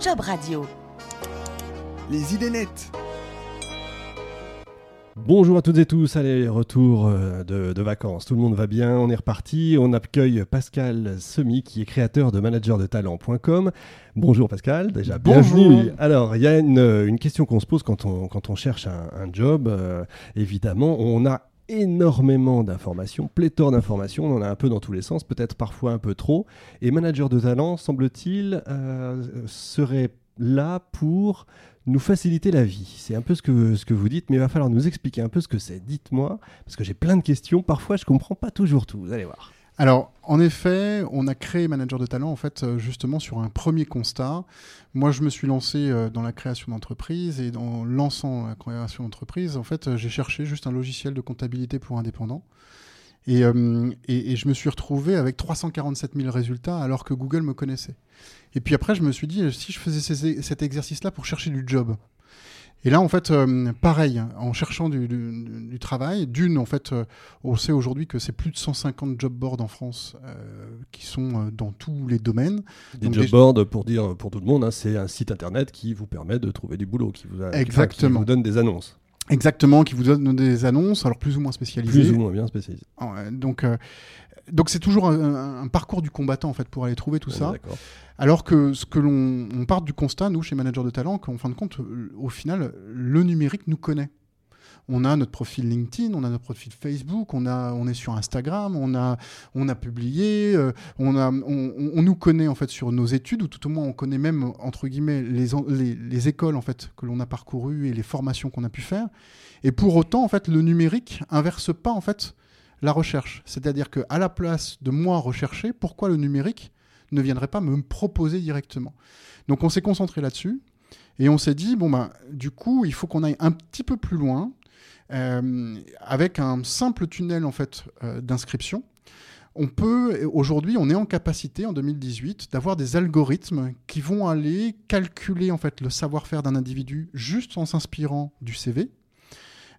Job Radio. Les idées nettes. Bonjour à toutes et tous, allez, retour euh, de, de vacances. Tout le monde va bien, on est reparti. On accueille Pascal Semi, qui est créateur de managerdetalent.com. Bonjour Pascal, déjà bienvenue. Alors, il y a une, une question qu'on se pose quand on, quand on cherche un, un job. euh, évidemment, on a énormément d'informations, pléthore d'informations, on en a un peu dans tous les sens, peut-être parfois un peu trop. Et manager de talent, semble-t-il, euh, serait là pour nous faciliter la vie. C'est un peu ce que, ce que vous dites, mais il va falloir nous expliquer un peu ce que c'est. Dites-moi, parce que j'ai plein de questions. Parfois, je comprends pas toujours tout. Vous allez voir. Alors, en effet, on a créé Manager de Talent en fait euh, justement sur un premier constat. Moi, je me suis lancé euh, dans la création d'entreprise et en lançant la création d'entreprise, en fait, euh, j'ai cherché juste un logiciel de comptabilité pour indépendants. Et, je me suis retrouvé avec 347 000 résultats alors que Google me connaissait. Et puis après, je me suis dit, si je faisais cet exercice-là pour chercher du job. Et là, en fait, euh, pareil, en cherchant du, du- du travail, d'une, en fait, euh, on sait aujourd'hui que c'est plus de 150 job boards en France euh, qui sont dans tous les domaines. Des Donc, job déjà- boards, pour dire pour tout le monde, hein, c'est un site internet qui vous permet de trouver du boulot, qui vous, a- qui- Exactement. vous donne des annonces, Exactement, qui vous donnent des annonces, alors plus ou moins spécialisées. plus ou moins bien spécialisées. Donc, donc c'est toujours un, parcours du combattant en fait pour aller trouver tout ça. Alors que ce que l'on on part du constat, nous chez Manager de Talent, qu'en fin de compte, au final, le numérique nous connaît. On a notre profil LinkedIn, on a notre profil Facebook, on, a, on est sur Instagram, on a, on a publié, euh, on, a, on, nous connaît en fait sur nos études, ou tout au moins on connaît même entre guillemets les, les écoles en fait que l'on a parcourues et les formations qu'on a pu faire. Et pour autant, en fait, le numérique inverse pas en fait la recherche. C'est-à-dire que à la place de moi rechercher, pourquoi le numérique ne viendrait pas me proposer directement? Donc on s'est concentré là-dessus et on s'est dit bon ben du coup il faut qu'on aille un petit peu plus loin euh, avec un simple tunnel en fait euh, d'inscription. On peut aujourd'hui, on est en capacité en 2018 d'avoir des algorithmes qui vont aller calculer en fait le savoir-faire d'un individu juste en s'inspirant du CV.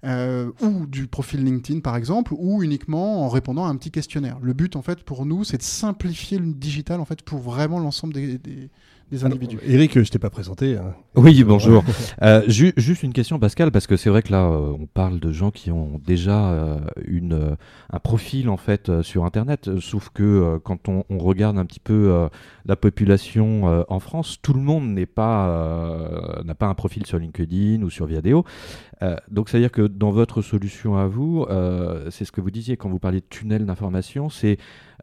Euh, ou du profil LinkedIn par exemple, ou uniquement en répondant à un petit questionnaire. Le but en fait pour nous, c'est de simplifier le digital en fait pour vraiment l'ensemble des, des- des individus. Alors, Eric, je t'ai pas présenté. hein. Oui, bonjour. Euh, ju- juste une question, Pascal, parce que c'est vrai que là, euh, on parle de gens qui ont déjà euh, une, euh, un profil en fait euh, sur Internet. Sauf que euh, quand on, on regarde un petit peu euh, la population euh, en France, tout le monde n'est pas euh, n'a pas un profil sur LinkedIn ou sur Viadeo. Euh, donc, c'est à dire que dans votre solution à vous, euh, c'est ce que vous disiez quand vous parliez de tunnel d'information, c'est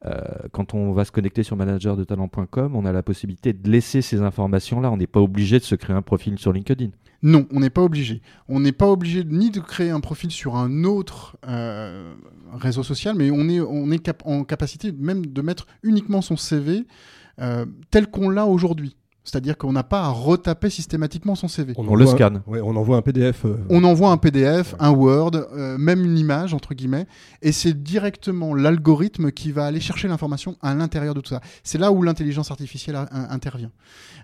euh, quand on va se connecter sur managerdetalent.com, on a la possibilité de laisser ces informations-là. On n'est pas obligé de se créer un profil sur LinkedIn. Non, on n'est pas obligé. On n'est pas obligé ni de créer un profil sur un autre réseau social, mais on est, on est cap- en capacité même de mettre uniquement son CV tel qu'on l'a aujourd'hui. C'est-à-dire qu'on n'a pas à retaper systématiquement son CV. On le envoie- scanne. ouais, on envoie un PDF. euh, On envoie un PDF, un Word, euh, même une image, entre guillemets, et c'est directement l'algorithme qui va aller chercher l'information à l'intérieur de tout ça. C'est là où l'intelligence artificielle a- intervient.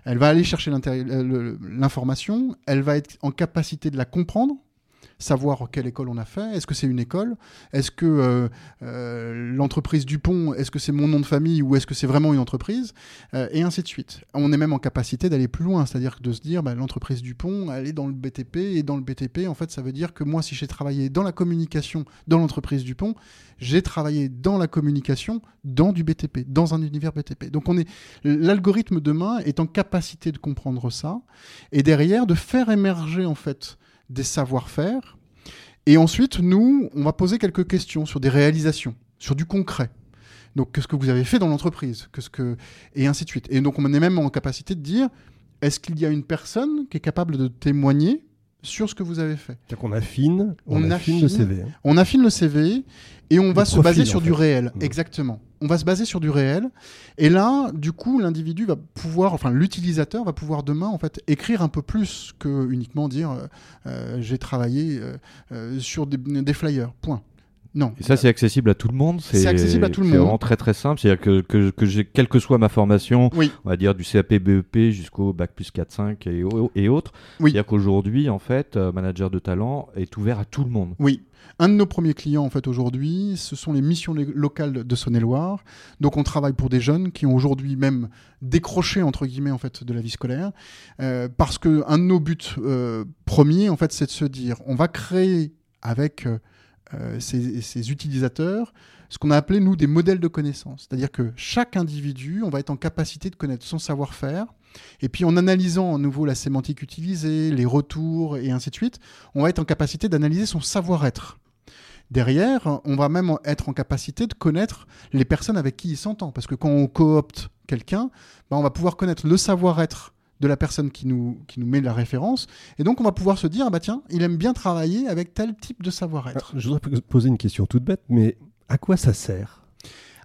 Elle va aller chercher euh, l'information, elle va être en capacité de la comprendre, savoir quelle école on a fait, est-ce que c'est une école, est-ce que euh, euh, l'entreprise Dupont, est-ce que c'est mon nom de famille ou est-ce que c'est vraiment une entreprise, euh, et ainsi de suite. On est même en capacité d'aller plus loin, c'est-à-dire de se dire bah, l'entreprise Dupont, elle est dans le BTP, et dans le BTP, en fait, ça veut dire que moi, si j'ai travaillé dans la communication dans l'entreprise Dupont, j'ai travaillé dans la communication dans du BTP, dans un univers BTP. Donc on est l'algorithme demain est en capacité de comprendre ça et derrière de faire émerger en fait des savoir-faire. Et ensuite, nous, on va poser quelques questions sur des réalisations, sur du concret. Donc, qu'est-ce que vous avez fait dans l'entreprise? Qu'est-ce que et ainsi de suite. Et donc, on est même en capacité de dire est-ce qu'il y a une personne qui est capable de témoigner sur ce que vous avez fait C'est-à-dire qu'on affine, on, On affine le. CV. hein. On affine le CV et on va se baser en sur du réel. Mm. Exactement. On va se baser sur du réel. Et là, du coup, l'individu va pouvoir, enfin, l'utilisateur va pouvoir demain, en fait, écrire un peu plus que uniquement dire euh, euh, j'ai travaillé euh, euh, sur des, des flyers. Point. Non. Et ça, c'est accessible à tout le monde. C'est accessible à tout le C'est monde. vraiment très très simple. C'est-à-dire que, que, que quelle que soit ma formation, Oui. on va dire du CAP BEP jusqu'au bac plus 4, 5 et, au- et autres. Oui. C'est-à-dire qu'aujourd'hui, en fait, euh, manager de talent est ouvert à tout le monde. Oui. Un de nos premiers clients, en fait, aujourd'hui, ce sont les missions lo- locales de Saône-et-Loire. Donc, on travaille pour des jeunes qui ont aujourd'hui même décroché, entre guillemets, en fait, de la vie scolaire. Euh, parce que un de nos buts euh, premiers, en fait, c'est de se dire, on va créer avec euh, euh, ces, ces utilisateurs ce qu'on a appelé, nous, des modèles de connaissances. C'est-à-dire que chaque individu, on va être en capacité de connaître son savoir-faire. Et puis, en analysant à nouveau la sémantique utilisée, les retours et ainsi de suite, on va être en capacité d'analyser son savoir-être. Derrière, on va même être en capacité de connaître les personnes avec qui il s'entend. Parce que quand on coopte quelqu'un, ben, on va pouvoir connaître le savoir-être de la personne qui nous, qui nous met la référence. Et donc, on va pouvoir se dire, ah bah tiens, il aime bien travailler avec tel type de savoir-être. Je voudrais poser une question toute bête, mais à quoi ça sert?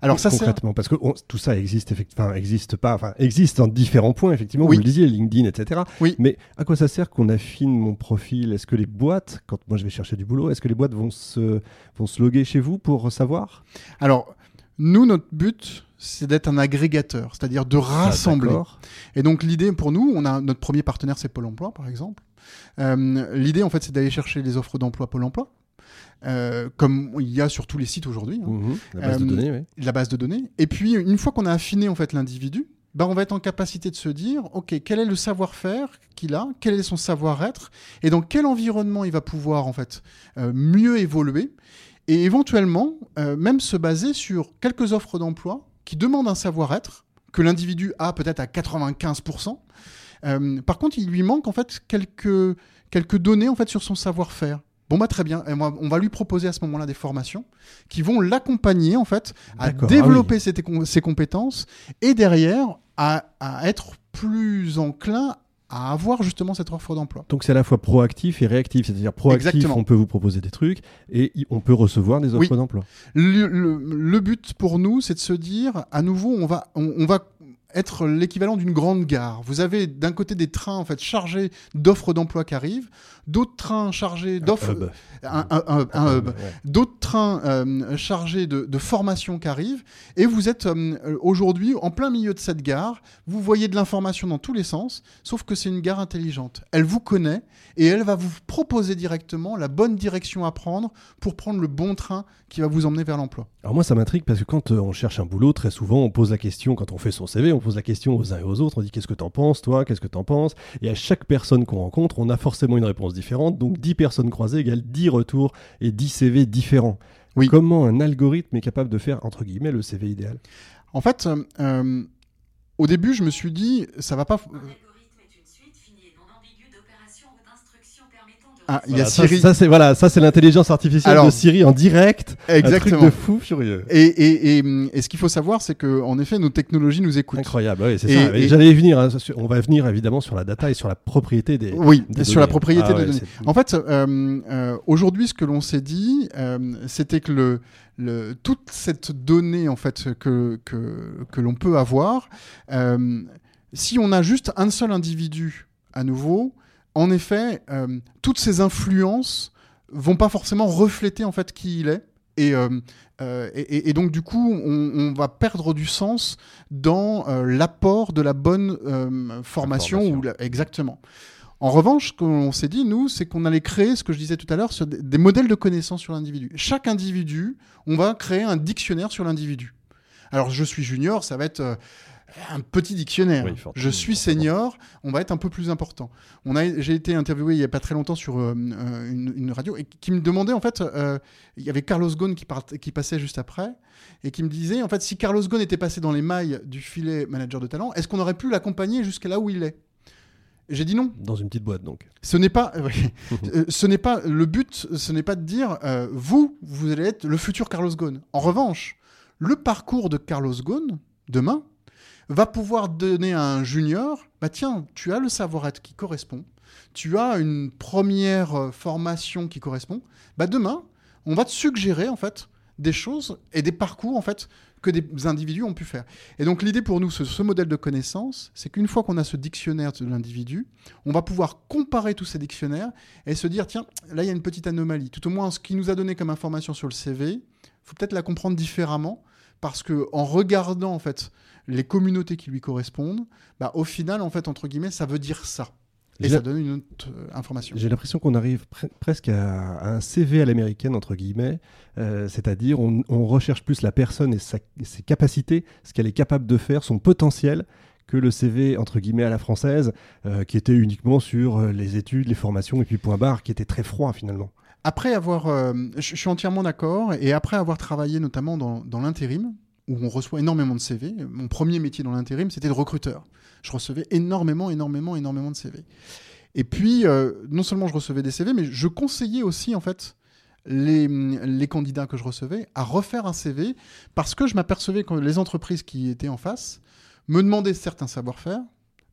Alors, ça sert. concrètement Parce que on- tout ça existe, enfin, existe pas, enfin, existe en différents points, effectivement, Oui. vous le disiez, LinkedIn, etc. Oui. Mais à quoi ça sert qu'on affine mon profil? Est-ce que les boîtes, quand moi je vais chercher du boulot, est-ce que les boîtes vont se, vont se loguer chez vous pour savoir? Alors, nous, notre but, c'est d'être un agrégateur, c'est-à-dire de rassembler. Ah, d'accord. Et donc l'idée pour nous, on a notre premier partenaire, c'est Pôle Emploi par exemple. Euh, l'idée en fait, c'est d'aller chercher les offres d'emploi Pôle Emploi, euh, comme il y a sur tous les sites aujourd'hui, hein, Mhm. La base de Euh, données, oui. la base de données. Et puis une fois qu'on a affiné en fait l'individu, ben, on va être en capacité de se dire, ok, quel est le savoir-faire qu'il a, quel est son savoir-être, et dans quel environnement il va pouvoir en fait euh, mieux évoluer, et éventuellement euh, même se baser sur quelques offres d'emploi qui demandent un savoir-être que l'individu a peut-être à 95%. Euh, par contre, il lui manque en fait quelques, quelques données en fait sur son savoir-faire. Bon bah très bien, Et moi, on va lui proposer à ce moment-là des formations qui vont l'accompagner en fait à D'accord, développer ses, ses compétences et derrière à, à être plus enclin à avoir justement cette offre d'emploi. Donc c'est à la fois proactif et réactif, c'est-à-dire proactif, Exactement. on peut vous proposer des trucs et on peut recevoir des offres Oui. d'emploi. Le, le- le but pour nous, c'est de se dire, à nouveau, on va, on, on va être l'équivalent d'une grande gare. Vous avez d'un côté des trains en fait chargés d'offres d'emploi qui arrivent, d'autres trains chargés d'offres, un, un- un- un hub, Ouais. d'autres trains euh, chargés de, de formations qui arrivent, et vous êtes euh, aujourd'hui en plein milieu de cette gare, vous voyez de l'information dans tous les sens, sauf que c'est une gare intelligente. Elle vous connaît, et elle va vous proposer directement la bonne direction à prendre pour prendre le bon train qui va vous emmener vers l'emploi. Alors moi ça m'intrigue parce que quand euh, on cherche un boulot, très souvent on pose la question, quand on fait son CV, on pose la question aux uns et aux autres, on dit qu'est-ce que t'en penses toi, qu'est-ce que t'en penses, et à chaque personne qu'on rencontre, on a forcément une réponse différente, donc 10 personnes croisées égale 10 retours et 10 CV différents. Oui. Comment un algorithme est capable de faire, entre guillemets, le CV idéal? En fait, euh, euh, au début, je me suis dit, ça va pas... Un algorithme est une suite finie et non ambiguë d'opérations ou d'instructions permettant de Ah, il y a ça, Siri. Ça, c'est voilà, ça c'est l'intelligence artificielle Alors- de Siri en direct. Un Exactement. truc de fou furieux. Et, et, et, et ce qu'il faut savoir, c'est que en effet, nos technologies nous écoutent. Incroyable, oui, c'est ça. J'allais venir. hein, sur- on va venir évidemment sur la data et sur la propriété des. Oui, des sur la propriété Ah des ouais, données. En fait, euh, euh, aujourd'hui, ce que l'on s'est dit, euh, c'était que le, le- toute cette donnée en fait que, que, que l'on peut avoir, euh, si on a juste un seul individu à nouveau, en effet, euh, toutes ces influences vont pas forcément refléter en fait qui il est. Et, euh, euh, et, et- et donc du coup, on, on va perdre du sens dans euh, l'apport de la bonne formation. Ou la- Exactement. En revanche, ce qu'on s'est dit, nous, c'est qu'on allait créer, ce que je disais tout à l'heure, sur des, modèles de connaissances sur l'individu. Chaque individu, on va créer un dictionnaire sur l'individu. Alors, je suis junior, ça va être un petit dictionnaire. Oui, je suis senior, on va être un peu plus important. On a, j'ai été interviewé il y a pas très longtemps sur euh, euh, une, une radio et qui me demandait en fait, euh, il y avait Carlos Ghosn qui, part- qui passait juste après et qui me disait en fait si Carlos Ghosn était passé dans les mailles du filet manager de talent, est-ce qu'on aurait pu l'accompagner jusqu'à là où il est? J'ai dit non. Dans une petite boîte donc. Ce n'est pas. Euh, ce n'est pas le but. Ce n'est pas de dire vous, vous allez être le futur Carlos Ghosn. En revanche, le parcours de Carlos Ghosn demain va pouvoir donner à un junior, bah tiens, tu as le savoir-être qui correspond, tu as une première euh, formation qui correspond. Bah demain, on va te suggérer en fait des choses et des parcours en fait que des individus ont pu faire. Et donc l'idée pour nous, ce, modèle de connaissance, c'est qu'une fois qu'on a ce dictionnaire de l'individu, on va pouvoir comparer tous ces dictionnaires et se dire, tiens, là il y a une petite anomalie. Tout au moins, ce qui nous a donné comme information sur le CV, faut peut-être la comprendre différemment parce que en regardant en fait les communautés qui lui correspondent, bah, au final, en fait, entre guillemets, ça veut dire ça. Et ça donne une autre euh, information. J'ai l'impression qu'on arrive pre- presque à, à un CV à l'américaine, entre guillemets, euh, c'est-à-dire on, on recherche plus la personne et sa- ses capacités, ce qu'elle est capable de faire, son potentiel, que le CV, entre guillemets, à la française, euh, qui était uniquement sur les études, les formations et puis point barre, qui était très froid finalement. Après avoir, euh, je suis entièrement d'accord, et après avoir travaillé notamment dans, l'intérim, où on reçoit énormément de CV, mon premier métier dans l'intérim, c'était de recruteur. Je recevais énormément, énormément, énormément de CV. Et puis, euh, non seulement je recevais des CV, mais je conseillais aussi, en fait, les, candidats que je recevais à refaire un CV, parce que je m'apercevais que les entreprises qui étaient en face me demandaient certes un savoir-faire,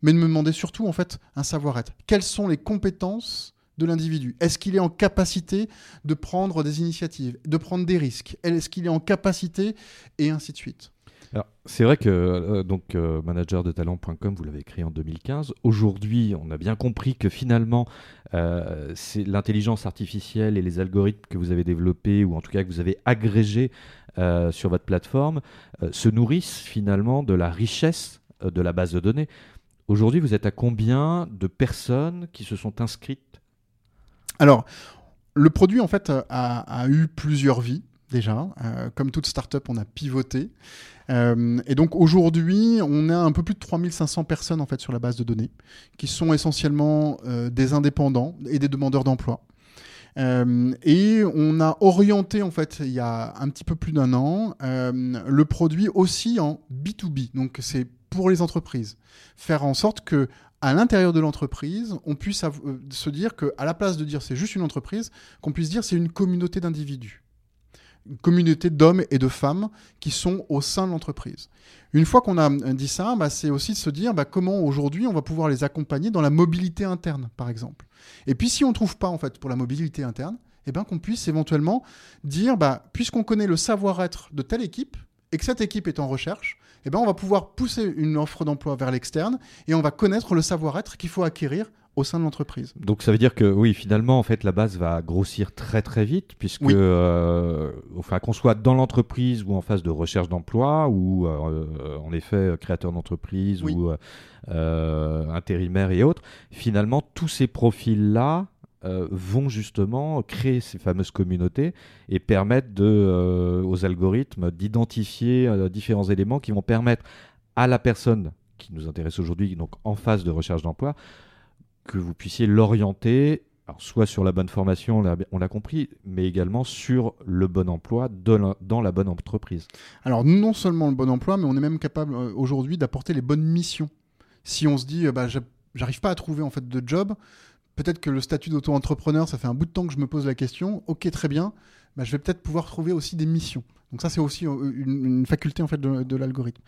mais me demandaient surtout, en fait, un savoir-être. Quelles sont les compétences de l'individu Est-ce qu'il est en capacité de prendre des initiatives, de prendre des risques? Est-ce qu'il est en capacité? Et ainsi de suite. C'est vrai que euh, donc euh, vous l'avez créé en 2015. Aujourd'hui, on a bien compris que finalement, euh, c'est l'intelligence artificielle et les algorithmes que vous avez développés ou en tout cas que vous avez agrégés euh, sur votre plateforme se nourrissent finalement de la richesse de la base de données. Aujourd'hui, vous êtes à combien de personnes qui se sont inscrites Alors, le produit, en fait, a, eu plusieurs vies, déjà. Euh, comme toute startup, on a pivoté. Euh, et donc, aujourd'hui, on a un peu plus de 3500 personnes, en fait, sur la base de données, qui sont essentiellement euh, des indépendants et des demandeurs d'emploi. Et on a orienté, en fait, il y a un petit peu plus d'un an, le produit aussi en B2B. Donc, c'est pour les entreprises. Faire en sorte que à l'intérieur de l'entreprise, on puisse euh, se dire que, à la place de dire c'est juste une entreprise, qu'on puisse dire c'est une communauté d'individus, une communauté d'hommes et de femmes qui sont au sein de l'entreprise. Une fois qu'on a euh, dit ça, bah, c'est aussi de se dire bah, comment aujourd'hui on va pouvoir les accompagner dans la mobilité interne, par exemple. Et puis si on ne trouve pas en fait pour la mobilité interne, eh ben, qu'on puisse éventuellement dire bah, puisqu'on connaît le savoir-être de telle équipe et que cette équipe est en recherche, eh ben, on va pouvoir pousser une offre d'emploi vers l'externe et on va connaître le savoir-être qu'il faut acquérir au sein de l'entreprise. Donc ça veut dire que oui, finalement, en fait, la base va grossir très très vite, puisque Oui. euh, enfin, qu'on soit dans l'entreprise ou en phase de recherche d'emploi, ou euh, en effet créateur d'entreprise Oui. ou euh, euh, intérimaire et autres, finalement, tous ces profils-là euh, vont justement créer ces fameuses communautés et permettre euh, aux algorithmes d'identifier euh, différents éléments qui vont permettre à la personne qui nous intéresse aujourd'hui, donc en phase de recherche d'emploi, que vous puissiez l'orienter, soit sur la bonne formation, on l'a- compris, mais également sur le bon emploi dans la bonne entreprise. Alors non seulement le bon emploi, mais on est même capable aujourd'hui d'apporter les bonnes missions. Si on se dit, bah, j'a- j'arrive pas à trouver en fait de job, peut-être que le statut d'auto-entrepreneur, ça fait un bout de temps que je me pose la question. Ok, très bien, bah, je vais peut-être pouvoir trouver aussi des missions. Donc ça, c'est aussi euh, une, faculté en fait de, l'algorithme.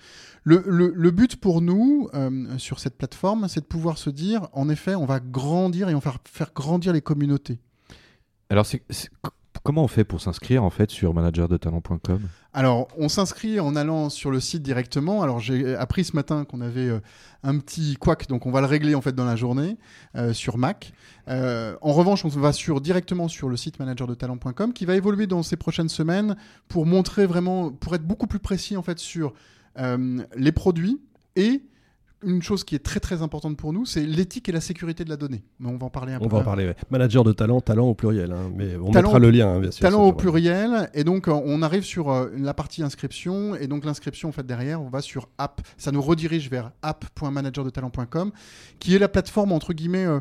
Le, but pour nous euh, sur cette plateforme, c'est de pouvoir se dire, en effet, on va grandir et on va faire, grandir les communautés. Alors, c- comment on fait pour s'inscrire en fait sur managerdetalent.com Alors, on s'inscrit en allant sur le site directement. Alors, j'ai appris ce matin qu'on avait euh, un petit couac, donc on va le régler en fait dans la journée euh, sur Mac. Euh, en revanche, on va sur, directement sur le site managerdetalent.com qui va évoluer dans ces prochaines semaines pour montrer vraiment, pour être beaucoup plus précis en fait sur les produits et une chose qui est très très importante pour nous, c'est l'éthique et la sécurité de la donnée. Mais on va en parler un peu. On va en parler. ouais. Manager de talent, talent au pluriel. hein, mais on Talent mettra au- le lien, hein, bien sûr. Talent au pluriel, et donc euh, on arrive sur euh, la partie inscription, et donc l'inscription en fait derrière, on va sur app, ça nous redirige vers app.managerdetalent.com, qui est la plateforme entre guillemets euh,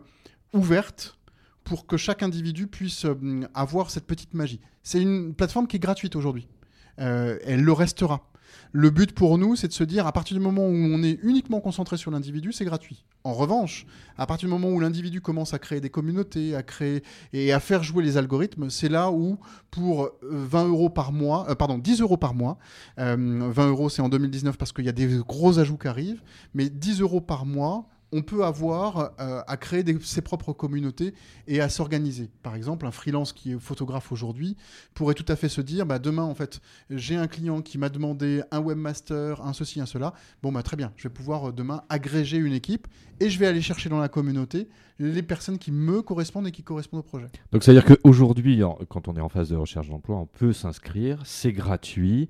ouverte pour que chaque individu puisse euh, avoir cette petite magie. C'est une plateforme qui est gratuite aujourd'hui. Elle le restera. Le but pour nous, c'est de se dire, à partir du moment où on est uniquement concentré sur l'individu, c'est gratuit. En revanche, à partir du moment où l'individu commence à créer des communautés, à créer et à faire jouer les algorithmes, c'est là où, pour euh, 20 euros par mois, euh, pardon, 10 euros par mois, euh, 20 euros c'est en 2019 parce qu'il y a des gros ajouts qui arrivent, mais 10 euros par mois, on peut avoir euh, à créer ses propres communautés et à s'organiser. Par exemple, un freelance qui est photographe aujourd'hui pourrait tout à fait se dire, bah, demain, en fait, j'ai un client qui m'a demandé un webmaster, un ceci, un cela. Bon, bah, très bien, je vais pouvoir euh, demain agréger une équipe et je vais aller chercher dans la communauté les personnes qui me correspondent et qui correspondent au projet. Donc, c'est-à-dire qu'aujourd'hui, quand on est en phase de recherche d'emploi, on peut s'inscrire, c'est gratuit.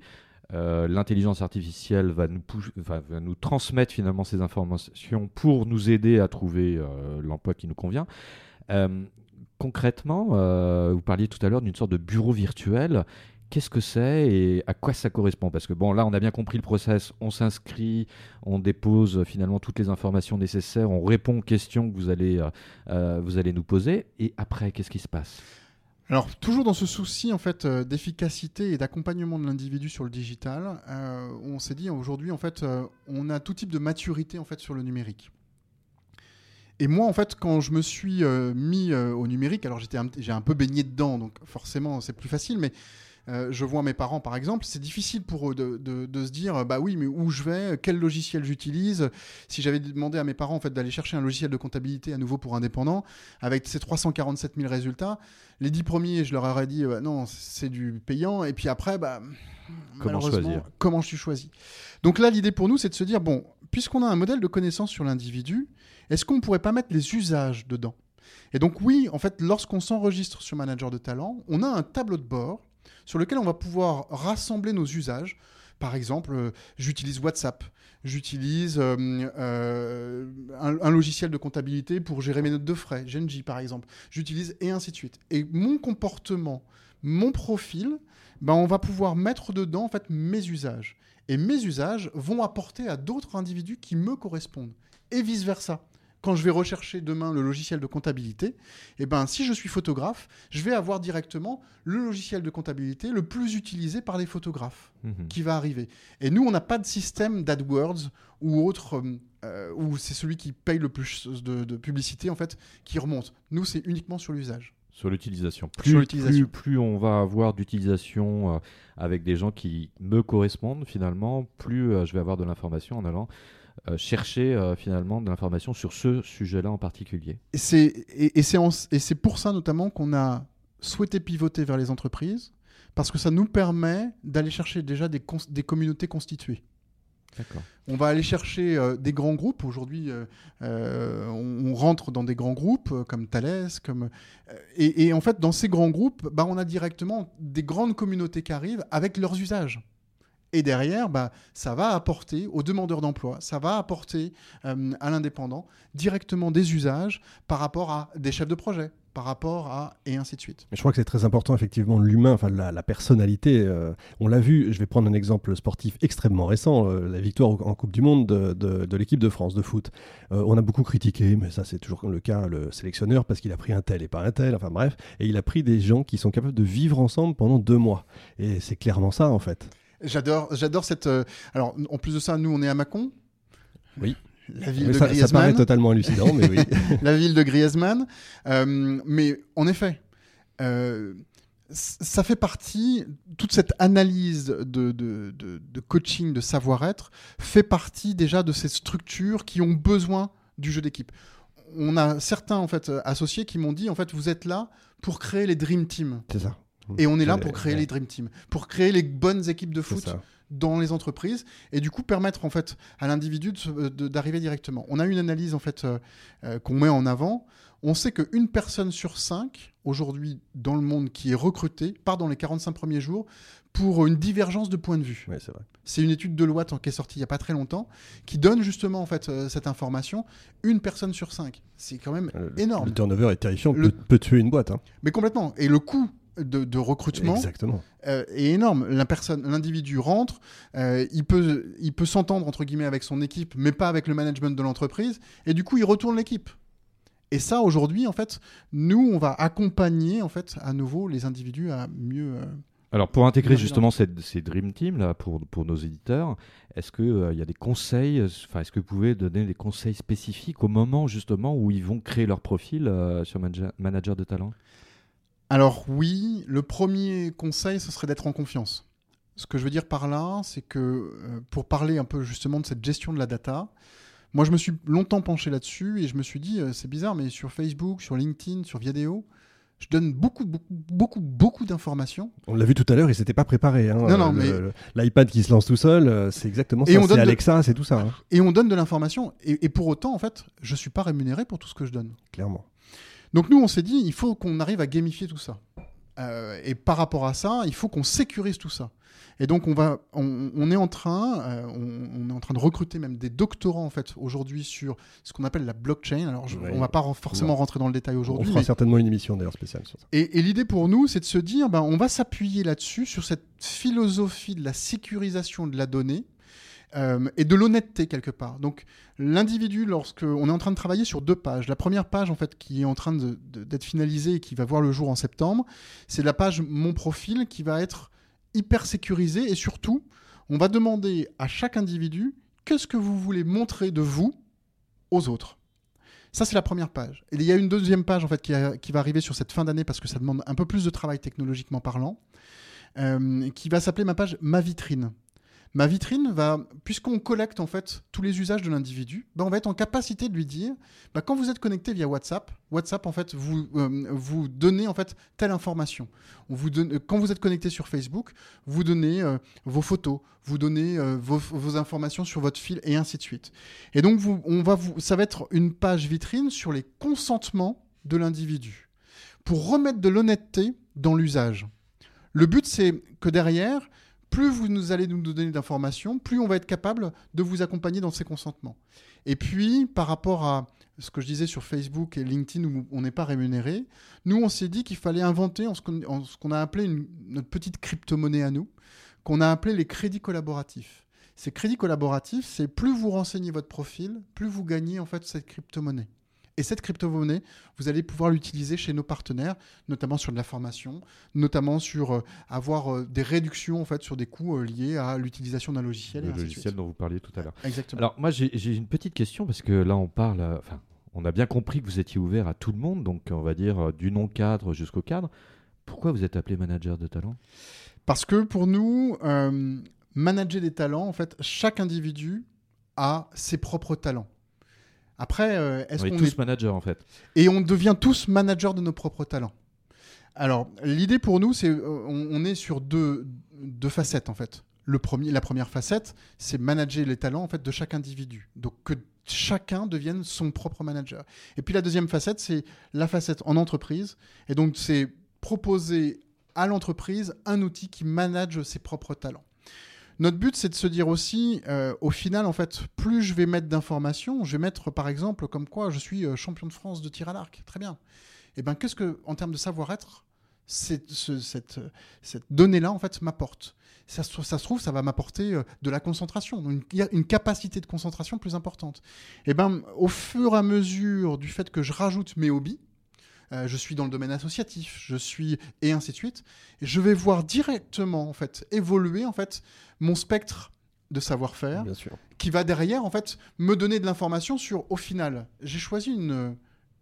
Euh, L'intelligence artificielle va nous, transmettre finalement ces informations pour nous aider à trouver euh, l'emploi qui nous convient. Euh, concrètement, vous parliez tout à l'heure d'une sorte de bureau virtuel. Qu'est-ce que c'est et à quoi ça correspond? Parce que bon, là, on a bien compris le process. On s'inscrit, on dépose finalement toutes les informations nécessaires, on répond aux questions que vous allez nous poser. Et après, qu'est-ce qui se passe? Alors, toujours dans ce souci en fait euh, d'efficacité et d'accompagnement de l'individu sur le digital, euh, on s'est dit aujourd'hui en fait, euh, on a tout type de maturité en fait sur le numérique. Et moi, en fait, quand je me suis mis au numérique, alors j'ai un peu baigné dedans, donc forcément c'est plus facile, mais euh, je vois mes parents, par exemple, c'est difficile pour eux de, de- de se dire, bah oui, mais où je vais, quel logiciel j'utilise. Si j'avais demandé à mes parents en fait d'aller chercher un logiciel de comptabilité à nouveau pour indépendants, avec ces 347 000 résultats, les dix premiers, je leur aurais dit, euh, non, c'est du payant, et puis après, bah, Comment choisir comment je choisis. Donc là, l'idée pour nous, c'est de se dire, bon, puisqu'on a un modèle de connaissance sur l'individu, est-ce qu'on ne pourrait pas mettre les usages dedans? Et donc oui, en fait, lorsqu'on s'enregistre sur Manager de Talent, on a un tableau de bord sur lequel on va pouvoir rassembler nos usages. Par exemple, euh, j'utilise WhatsApp, j'utilise euh, euh, un, logiciel de comptabilité pour gérer mes notes de frais, Genji par exemple, j'utilise et ainsi de suite. Et mon comportement, mon profil, ben, on va pouvoir mettre dedans en mes usages. Et mes usages vont apporter à d'autres individus qui me correspondent. Et vice-versa. Quand je vais rechercher demain le logiciel de comptabilité, eh ben, si je suis photographe, je vais avoir directement le logiciel de comptabilité le plus utilisé par les photographes Mhm. qui va arriver. Et nous, on n'a pas de système d'AdWords ou autre, euh, euh, où c'est celui qui paye le plus de, de publicité, en fait, qui remonte. Nous, c'est uniquement sur l'usage. Sur l'utilisation. Plus, plus, plus on va avoir d'utilisation euh, avec des gens qui me correspondent finalement, plus euh, je vais avoir de l'information en allant euh, chercher euh, finalement de l'information sur ce sujet-là en particulier. Et c'est et, et pour ça notamment qu'on a souhaité pivoter vers les entreprises, parce que ça nous permet d'aller chercher déjà des, des communautés constituées. On va aller chercher euh, des grands groupes. Aujourd'hui, euh, on, on rentre dans des grands groupes comme Thales, comme et, et en fait, dans ces grands groupes, bah, on a directement des grandes communautés qui arrivent avec leurs usages. Et derrière, bah, ça va apporter aux demandeurs d'emploi, ça va apporter euh, à l'indépendant directement des usages par rapport à des chefs de projet, par rapport à et ainsi de suite. Mais je crois que c'est très important, effectivement, l'humain, enfin la, personnalité. euh, on l'a vu, je vais prendre un exemple sportif extrêmement récent, euh, la victoire en Coupe du Monde de, de- l'équipe de France de foot. On a beaucoup critiqué, mais ça c'est toujours le cas, le sélectionneur, parce qu'il a pris un tel et pas un tel, enfin bref, et il a pris des gens qui sont capables de vivre ensemble pendant deux mois. Et c'est clairement ça, en fait. J'adore, j'adore cette. euh, Alors, en plus de ça, nous, on est à Mâcon. Oui. La ville Mais de ça, ça paraît Griezmann. totalement hallucinant, mais oui. la ville de Griezmann. Euh, mais en effet, euh, c- ça fait partie, toute cette analyse de, de- de- de coaching, de savoir-être, fait partie déjà de ces structures qui ont besoin du jeu d'équipe. On a certains en fait associés qui m'ont dit en fait vous êtes là pour créer les dream teams c'est ça. Et on est là pour créer les dream teams pour créer les bonnes équipes de foot dans les entreprises et du coup permettre en fait à l'individu de- d'arriver directement. On a une analyse en fait euh, euh, qu'on met en avant. On sait qu'une personne sur cinq aujourd'hui dans le monde qui est recrutée part dans les 45 premiers jours pour une divergence de point de vue. Ouais, c'est une étude de loi qui est sortie il n'y a pas très longtemps qui donne justement en fait euh, cette information. Une personne sur cinq, c'est quand même Euh, énorme. Le turnover est terrifiant, Le- peut, peut tuer une boîte. hein. Mais complètement. Et le coût de, de recrutement Exactement. euh, est énorme. La personne, l'individu rentre, euh, il peut, il peut s'entendre entre guillemets avec son équipe, mais pas avec le management de l'entreprise, et du coup il retourne l'équipe. Et ça aujourd'hui, en fait, nous on va accompagner en fait à nouveau les individus à mieux. euh, Alors pour intégrer justement ces Dream Team là pour, pour nos éditeurs, est-ce qu'il y a des conseils, euh, enfin est-ce que vous pouvez donner des conseils spécifiques au moment justement où ils vont créer leur profil euh, sur Manager, Manager de Talent? Alors oui, le premier conseil, ce serait d'être en confiance. Ce que je veux dire par là, c'est que euh, pour parler un peu justement de cette gestion de la data, Moi, je me suis longtemps penché là-dessus et je me suis dit, euh, c'est bizarre, mais sur Facebook, sur LinkedIn, sur Viadeo, je donne beaucoup, beaucoup, beaucoup, beaucoup d'informations. On l'a vu tout à l'heure, il s'était pas préparé. hein. Non, non, Le- mais- L'iPad qui se lance tout seul, euh, c'est exactement Et ça. on C'est de- Alexa, c'est tout ça, hein, Et on donne de l'information. Et, et pour autant, en fait, je suis pas rémunéré pour tout ce que je donne. clairement. Donc nous, on s'est dit, il faut qu'on arrive à gamifier tout ça. Euh, et par rapport à ça, il faut qu'on sécurise tout ça. Et donc on va, on, on est en train, euh, on, on est en train de recruter même des doctorants en fait aujourd'hui sur ce qu'on appelle la blockchain. Alors je- Oui. on va pas forcément rentrer dans le détail On aujourd'hui. fera mais- certainement une émission d'ailleurs spéciale sur ça. Et, et l'idée pour nous, c'est de se dire, ben, on va s'appuyer là-dessus, sur cette philosophie de la sécurisation de la donnée euh, et de l'honnêteté quelque part. Donc l'individu, lorsque on est en train de travailler sur deux pages, la première page en fait qui est en train d'être finalisée et qui va voir le jour en septembre, c'est la page mon profil qui va être hyper sécurisée et surtout, on va demander à chaque individu qu'est-ce que vous voulez montrer de vous aux autres. Ça, c'est la première page. Et il y a une deuxième page en fait qui va arriver sur cette fin d'année parce que ça demande un peu plus de travail technologiquement parlant, euh, qui va s'appeler ma page Ma vitrine. Ma vitrine va, puisqu'on collecte en fait tous les usages de l'individu, ben, on va être en capacité de lui dire, ben, quand vous êtes connecté via WhatsApp, WhatsApp en fait vous euh, vous donnez en fait telle information. On vous donne, quand vous êtes connecté sur Facebook, vous donnez euh, vos photos, vous donnez euh, vos, informations sur votre fil et ainsi de suite. Et donc on va vous, ça va être une page vitrine sur les consentements de l'individu pour remettre de l'honnêteté dans l'usage. Le but c'est que derrière plus vous allez nous donner d'informations, plus on va être capable de vous accompagner dans ces consentements. Et puis, par rapport à ce que je disais sur Facebook et LinkedIn où on n'est pas rémunéré, nous, on s'est dit qu'il fallait inventer en ce qu'on a appelé notre petite crypto-monnaie à nous, qu'on a appelé les crédits collaboratifs. Ces crédits collaboratifs, c'est plus vous renseignez votre profil, plus vous gagnez en fait cette crypto-monnaie. Et cette crypto-monnaie, vous allez pouvoir l'utiliser chez nos partenaires, notamment sur de la formation, notamment sur euh, avoir euh, des réductions en fait sur des coûts euh, liés à l'utilisation d'un logiciel. Le logiciel dont vous parliez tout à l'heure. Exactement. Alors moi j'ai une petite question parce que là on parle, enfin on a bien compris que vous étiez ouvert à tout le monde, donc on va dire du non cadre jusqu'au cadre. Pourquoi vous êtes appelé manager de talent? Parce que pour nous, manager des talents, en fait, chaque individu a ses propres talents. Après, euh, est-ce On est tous est managers en fait. et on devient tous managers de nos propres talents. Alors, l'idée pour nous, c'est euh, on, on est sur deux, deux facettes en fait. Le premier, la première facette, c'est manager les talents en fait de chaque individu. Donc que chacun devienne son propre manager. Et puis la deuxième facette, c'est la facette en entreprise. Et donc c'est proposer à l'entreprise un outil qui manage ses propres talents. Notre but, c'est de se dire aussi, euh, au final, en fait, plus je vais mettre d'informations, je vais mettre, par exemple, comme quoi je suis euh, champion de France de tir à l'arc. Très bien. Et bien, qu'est-ce que, en termes de savoir-être, cette, donnée-là, en fait, m'apporte? Ça, se- trouve, ça va m'apporter euh, de la concentration, une, une capacité de concentration plus importante. Et ben, au fur et à mesure du fait que je rajoute mes hobbies, euh, je suis dans le domaine associatif, je suis et ainsi de suite, et je vais voir directement en fait évoluer en fait mon spectre de savoir-faire qui va derrière en fait me donner de l'information sur au final j'ai choisi une,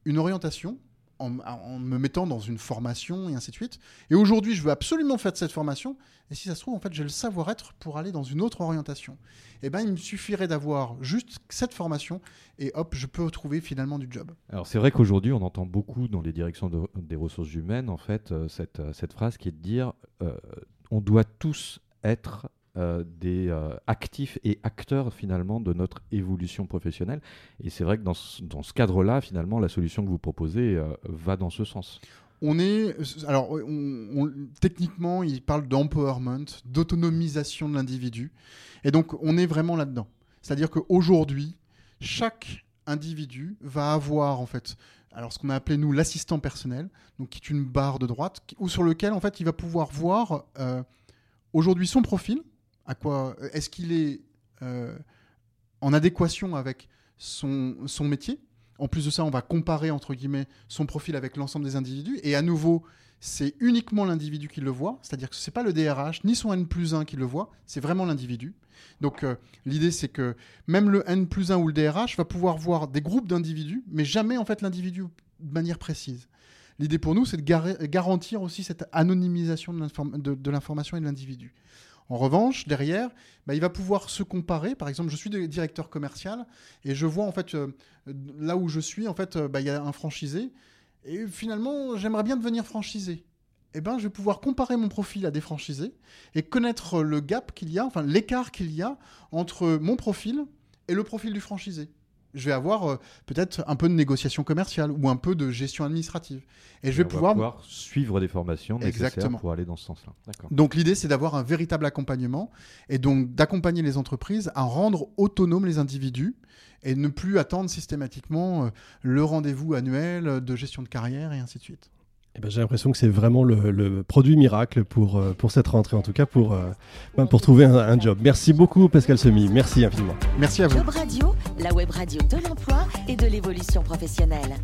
une orientation en, me mettant dans une formation et ainsi de suite. Et aujourd'hui je veux absolument faire cette formation. Et si ça se trouve en fait j'ai le savoir-être pour aller dans une autre orientation. Et ben il me suffirait d'avoir juste cette formation et hop je peux trouver finalement du job. Alors c'est vrai qu'aujourd'hui on entend beaucoup dans les directions de- des ressources humaines en fait euh, cette, euh, cette phrase qui est de dire euh, on doit tous être euh, des euh, actifs et acteurs finalement de notre évolution professionnelle et c'est vrai que dans ce, dans ce cadre-là finalement la solution que vous proposez euh, va dans ce sens. On est, alors, techniquement, il parle d'empowerment, d'autonomisation de l'individu, et donc on est vraiment là-dedans. C'est-à-dire qu'aujourd'hui, chaque individu va avoir en fait, alors ce qu'on a appelé nous l'assistant personnel, donc qui est une barre de droite, ou sur lequel en fait il va pouvoir voir aujourd'hui son profil, est-ce qu'il est euh, en adéquation avec son, métier? En plus de ça, on va comparer entre guillemets son profil avec l'ensemble des individus. Et à nouveau, c'est uniquement l'individu qui le voit, c'est-à-dire que ce n'est pas le DRH ni son N plus 1 qui le voit, c'est vraiment l'individu. Donc euh, l'idée c'est que même le N plus 1 ou le DRH va pouvoir voir des groupes d'individus, mais jamais en fait l'individu de manière précise. L'idée pour nous c'est de gar- garantir aussi cette anonymisation de l'information et de l'individu. En revanche, derrière, bah, il va pouvoir se comparer. Par exemple, je suis directeur commercial et je vois en fait euh, là où je suis, en fait, euh, bah, il y a un franchisé et finalement, j'aimerais bien devenir franchisé. Eh ben, je vais pouvoir comparer mon profil à des franchisés et connaître le gap qu'il y a, enfin l'écart qu'il y a entre mon profil et le profil du franchisé je vais avoir euh, peut-être un peu de négociation commerciale ou un peu de gestion administrative. Et je vais pouvoir... suivre des formations nécessaires pour aller dans ce sens-là. Donc l'idée, c'est d'avoir un véritable accompagnement et donc d'accompagner les entreprises à rendre autonomes les individus et ne plus attendre systématiquement euh, le rendez-vous annuel de gestion de carrière et ainsi de suite. Eh ben, j'ai l'impression que c'est vraiment le, produit miracle pour, euh, pour cette rentrée, en tout cas pour, euh, ben, pour trouver un, job. Merci beaucoup Pascal Semi, merci infiniment. Merci à vous. Job Radio, la web radio de l'emploi et de l'évolution professionnelle.